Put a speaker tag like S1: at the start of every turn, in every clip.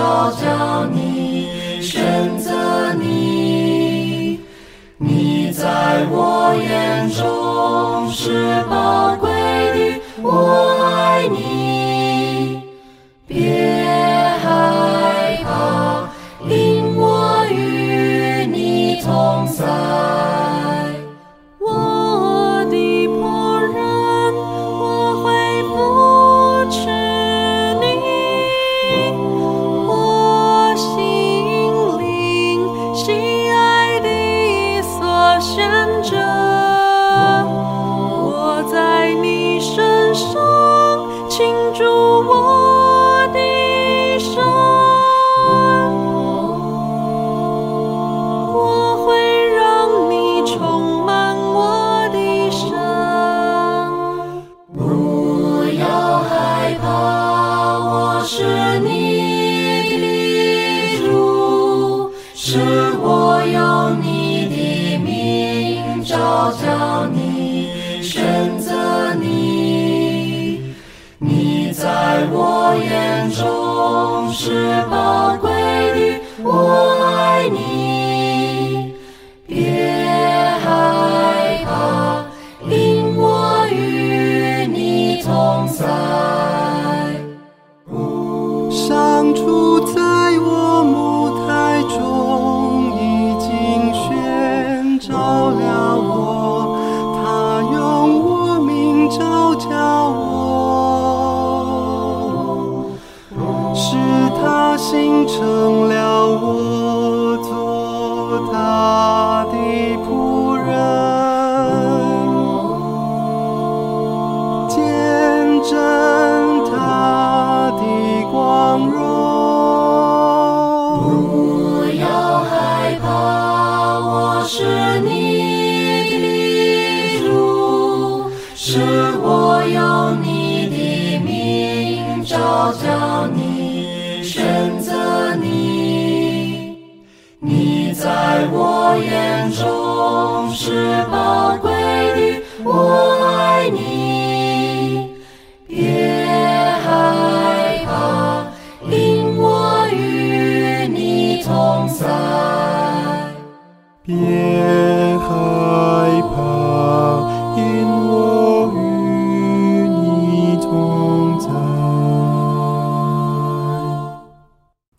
S1: 名召叫你。在我眼中是宝贵的，我爱你，
S2: 要叫你选择你，你在我眼中是宝贵的，我爱你。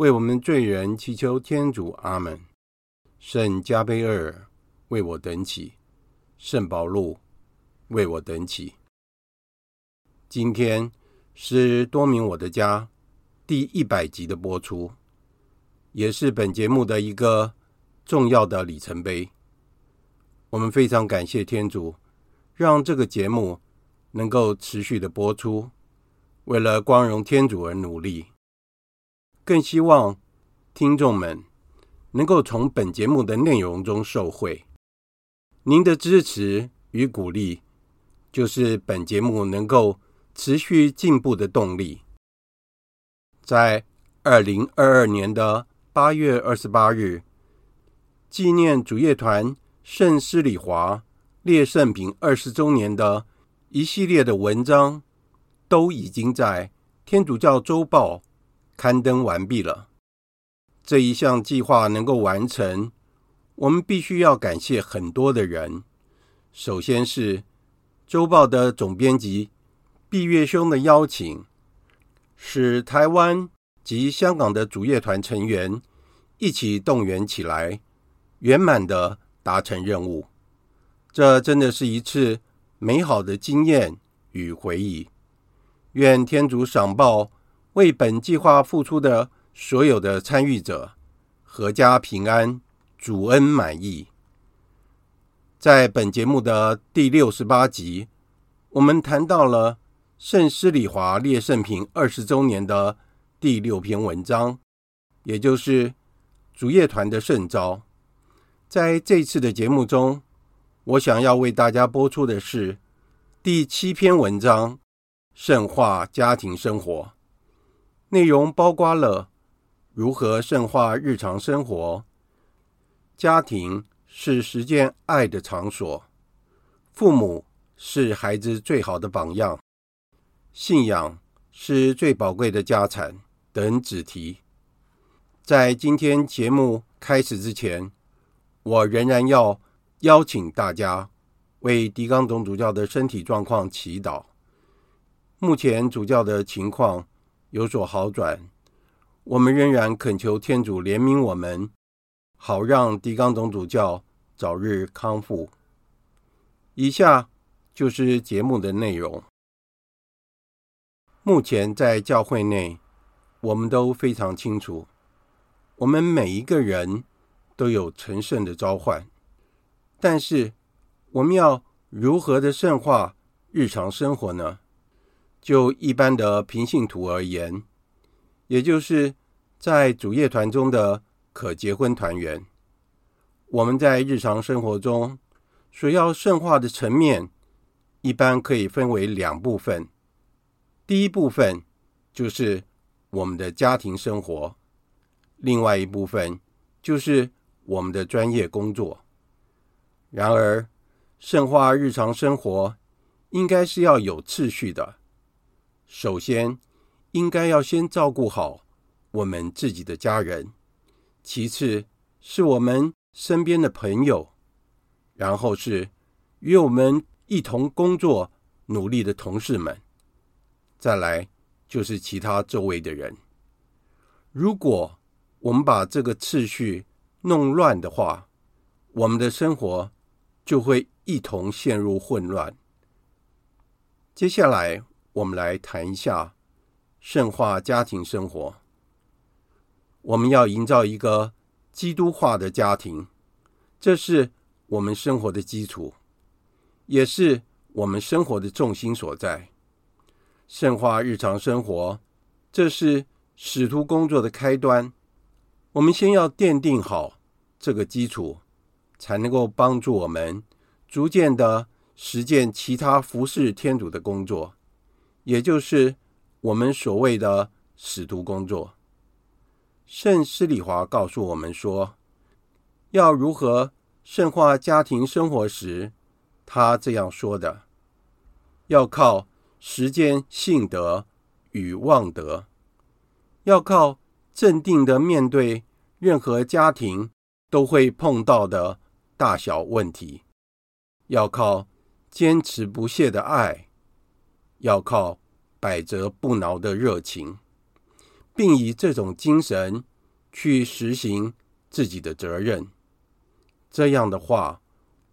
S3: 为我们罪人祈求天主，阿门。圣加贝尔为我等起，圣保禄为我等起。今天是多明我的家第一百集的播出，也是本节目的一个重要的里程碑。我们非常感谢天主，让这个节目能够持续的播出，为了光荣天主而努力。更希望听众们能够从本节目的内容中受惠。您的支持与鼓励，就是本节目能够持续进步的动力。在二零二二年的八月二十八日，纪念主乐团圣施礼华列圣品二十周年的一系列的文章，都已经在天主教周报刊登完毕了。这一项计划能够完成，我们必须要感谢很多的人。首先是周报的总编辑毕月兄的邀请，使台湾及香港的主业团成员一起动员起来，圆满的达成任务。这真的是一次美好的经验与回忆。愿天主赏报为本计划付出的所有的参与者，阖家平安，主恩满意。在本节目的第六十八集，我们谈到了圣施礼华列圣品二十周年的第六篇文章，也就是主业团的圣召。在这次的节目中，我想要为大家播出的是第七篇文章——圣化家庭生活。内容包括了如何圣化日常生活，家庭。是实践爱的场所，父母是孩子最好的榜样，信仰是最宝贵的家产等子题。在今天节目开始之前，我仍然要邀请大家为狄刚总主教的身体状况祈祷。目前主教的情况有所好转，我们仍然恳求天主怜悯我们。好让狄刚总主教早日康复。以下就是节目的内容。目前在教会内，我们都非常清楚，我们每一个人都有成圣的召唤。但是，我们要如何的圣化日常生活呢？就一般的平信徒而言，也就是在主业团中的。可结婚团员，我们在日常生活中所要圣化的层面，一般可以分为两部分。第一部分就是我们的家庭生活，另外一部分就是我们的专业工作。然而，圣化日常生活应该是要有次序的。首先，应该要先照顾好我们自己的家人。其次是我们身边的朋友，然后是与我们一同工作努力的同事们，再来就是其他周围的人。如果我们把这个次序弄乱的话，我们的生活就会一同陷入混乱。接下来，我们来谈一下圣化家庭生活。我们要营造一个基督化的家庭，这是我们生活的基础，也是我们生活的重心所在。圣化日常生活，这是使徒工作的开端。我们先要奠定好这个基础，才能够帮助我们逐渐的实践其他服侍天主的工作，也就是我们所谓的使徒工作。圣施里华告诉我们说，要如何圣化家庭生活时，他这样说的：要靠时间性德与望德，要靠镇定的面对任何家庭都会碰到的大小问题，要靠坚持不懈的爱，要靠百折不挠的热情。并以这种精神去实行自己的责任。这样的话，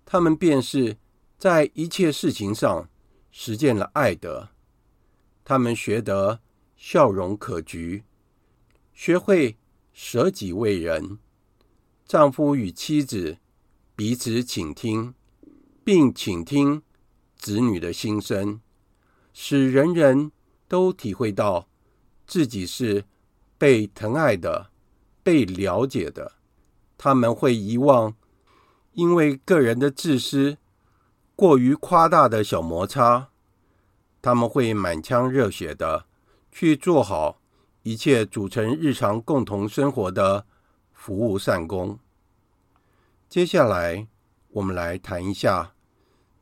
S3: 他们便是在一切事情上实践了爱德。他们学得笑容可掬，学会舍己为人。丈夫与妻子彼此倾听，并倾听子女的心声，使人人都体会到自己是。被疼爱的，被了解的，他们会遗忘因为个人的自私、过于夸大的小摩擦，他们会满腔热血的去做好一切组成日常共同生活的服务善功。接下来，我们来谈一下，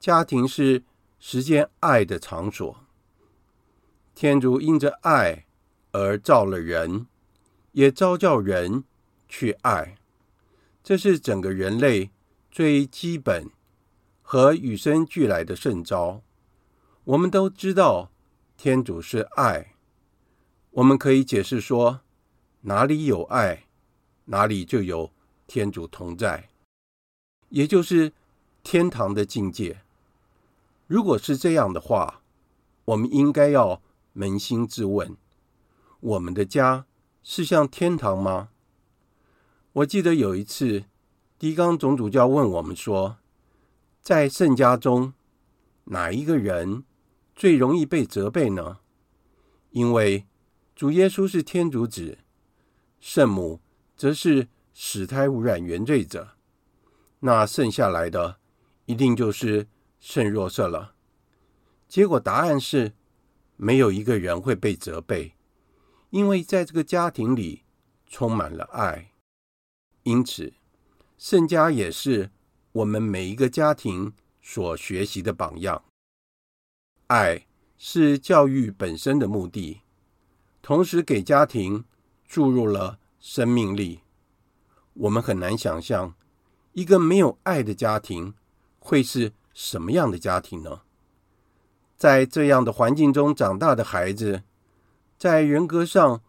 S3: 家庭是实践爱的场所。天主因着爱。而造了人，也召叫人去爱，这是整个人类最基本和与生俱来的圣召。我们都知道天主是爱，我们可以解释说，哪里有爱，哪里就有天主同在，也就是天堂的境界。如果是这样的话，我们应该要扪心自问：我们的家是像天堂吗？我记得有一次，狄刚总主教问我们说，在圣家中，哪一个人最容易被责备呢？因为主耶稣是天主子，圣母则是使胎污染原罪者，那剩下来的一定就是圣若瑟了。结果答案是，没有一个人会被责备，因为在这个家庭里充满了爱。因此，圣家也是我们每一个家庭所学习的榜样。爱是教育本身的目的，同时给家庭注入了生命力。我们很难想象一个没有爱的家庭会是什么样的家庭呢？在这样的环境中长大的孩子，在人格上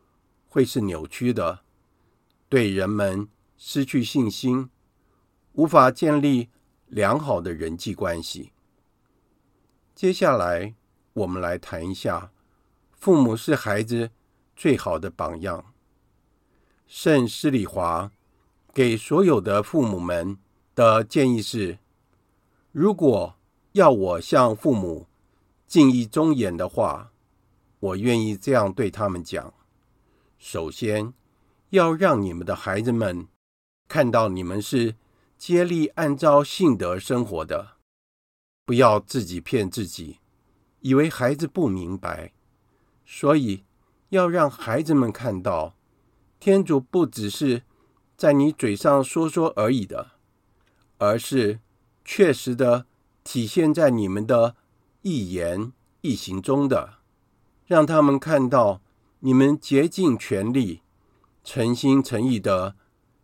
S3: 会是扭曲的，对人们。失去信心，无法建立良好的人际关系。接下来，我们来谈一下，父母是孩子最好的榜样。圣施礼华给所有的父母们的建议是：如果要我向父母敬意忠言的话，我愿意这样对他们讲：首先，要让你们的孩子们。看到你们是竭力按照信德生活的，不要自己骗自己，以为孩子不明白。所以要让孩子们看到，天主不只是在你嘴上说说而已的，而是确实的体现在你们的一言一行中的。让他们看到你们竭尽全力、诚心诚意的。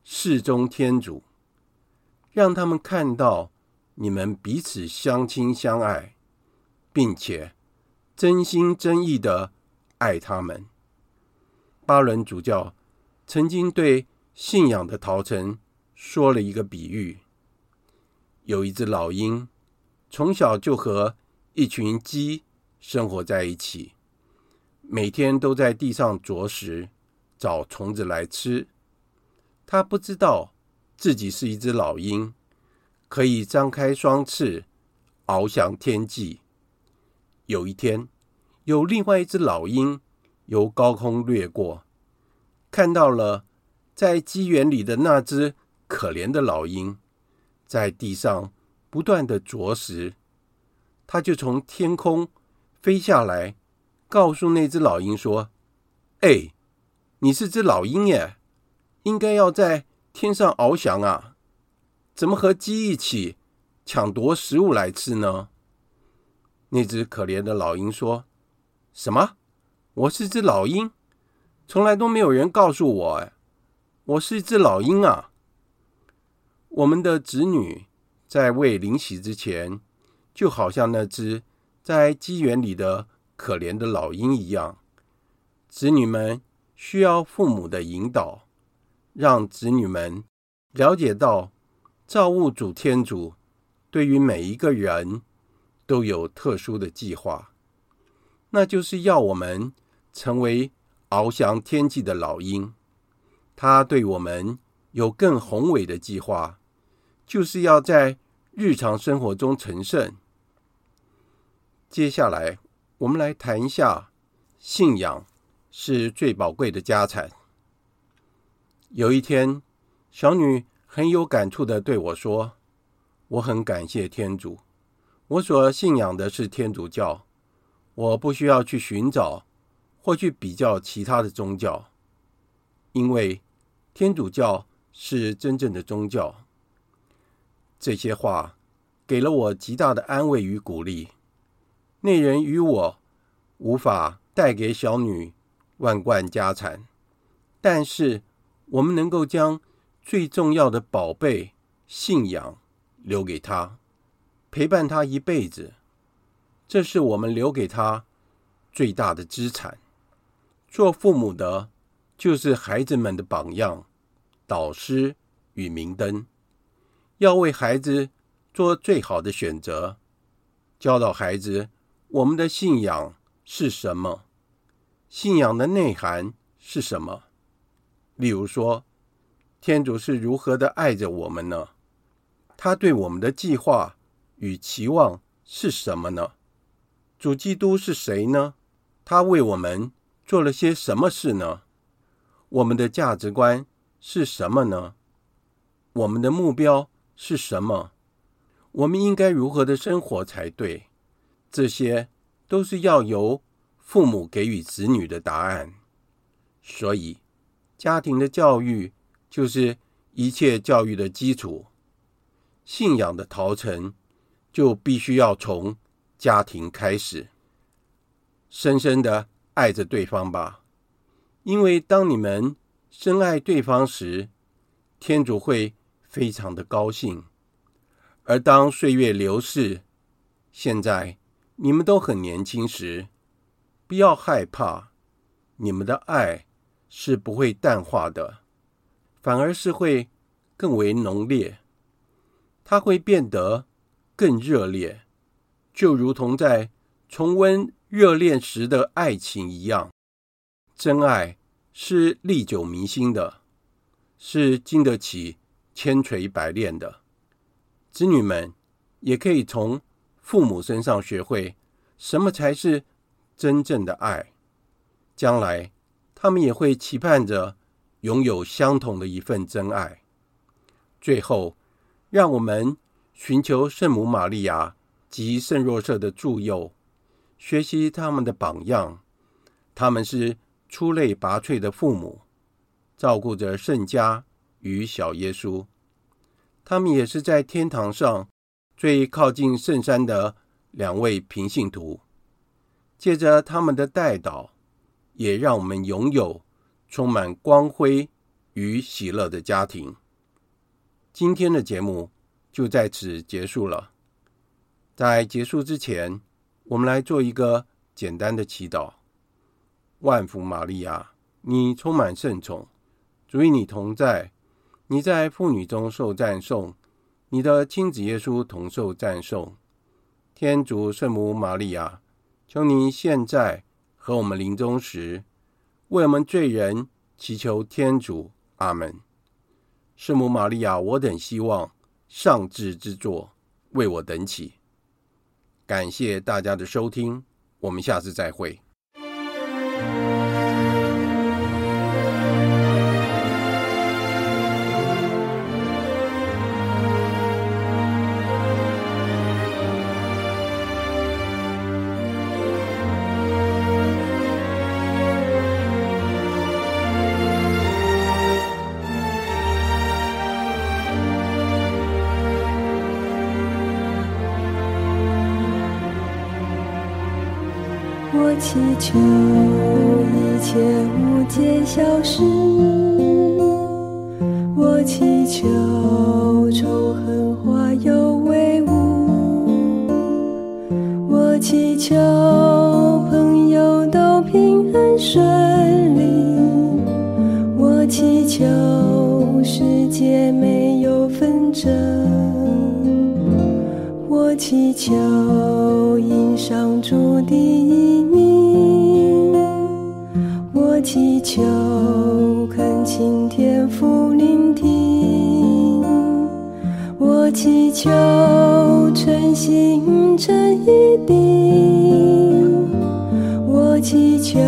S3: 事中天主，让他们看到你们彼此相亲相爱，并且真心真意的爱他们。巴伦主教曾经对信仰的陶成说了一个比喻：有一只老鹰，从小就和一群鸡生活在一起，每天都在地上啄食，找虫子来吃。他不知道自己是一只老鹰，可以张开双翅，翱翔天际。有一天，有另外一只老鹰由高空掠过，看到了在鸡园里的那只可怜的老鹰，在地上不断地啄食。他就从天空飞下来，告诉那只老鹰说：“哎，你是只老鹰耶！”应该要在天上翱翔啊，怎么和鸡一起抢夺食物来吃呢？那只可怜的老鹰说：“什么？我是只老鹰？从来都没有人告诉我，我是一只老鹰啊！”我们的子女在未领洗之前，就好像那只在鸡园里的可怜的老鹰一样，子女们需要父母的引导。让子女们了解到，造物主天主对于每一个人都有特殊的计划，那就是要我们成为翱翔天际的老鹰。他对我们有更宏伟的计划，就是要在日常生活中成圣。接下来，我们来谈一下，信仰是最宝贵的家产。有一天，小女很有感触的对我说：“我很感谢天主，我所信仰的是天主教，我不需要去寻找或去比较其他的宗教，因为天主教是真正的宗教。”这些话给了我极大的安慰与鼓励。那人与我无法带给小女万贯家产，但是。我们能够将最重要的宝贝信仰留给他，陪伴他一辈子，这是我们留给他最大的资产。做父母的，就是孩子们的榜样，导师与明灯，要为孩子做最好的选择，教导孩子我们的信仰是什么，信仰的内涵是什么。例如说，天主是如何的爱着我们呢？他对我们的计划与期望是什么呢？主基督是谁呢？他为我们做了些什么事呢？我们的价值观是什么呢？我们的目标是什么？我们应该如何的生活才对？这些都是要由父母给予子女的答案。所以，家庭的教育就是一切教育的基础。信仰的陶成就必须要从家庭开始，深深的爱着对方吧。因为当你们深爱对方时，天主会非常的高兴。而当岁月流逝，现在你们都很年轻时，不要害怕，你们的爱是不会淡化的，反而是会更为浓烈。它会变得更热烈，就如同在重温热恋时的爱情一样。真爱是历久弥新的，是经得起千锤百炼的。子女们也可以从父母身上学会什么才是真正的爱。将来，他们也会期盼着拥有相同的一份真爱。最后，让我们寻求圣母玛利亚及圣若瑟的助佑，学习他们的榜样。他们是出类拔萃的父母，照顾着圣家与小耶稣。他们也是在天堂上最靠近圣山的两位平信徒，借着他们的带导，也让我们拥有充满光辉与喜乐的家庭。今天的节目就在此结束了。在结束之前，我们来做一个简单的祈祷：万福玛利亚，你充满圣宠，主与你同在。你在妇女中受赞颂，你的亲子耶稣同受赞颂。天主圣母玛利亚，求你现在和我们临终时，为我们罪人祈求天主。阿门。圣母玛利亚，我等希望上智之作为我等祈。感谢大家的收听，我们下次再
S2: 会。祈求一切误解消失，我祈求仇恨化有为无，我祈求朋友都平安顺利，我祈求世界没有纷争，我祈求因上注定祈求恳请天父聆听，我祈求诚心诚意地，我祈求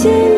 S2: 心。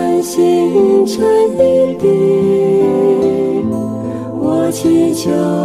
S2: 穿星辰一地，我祈求。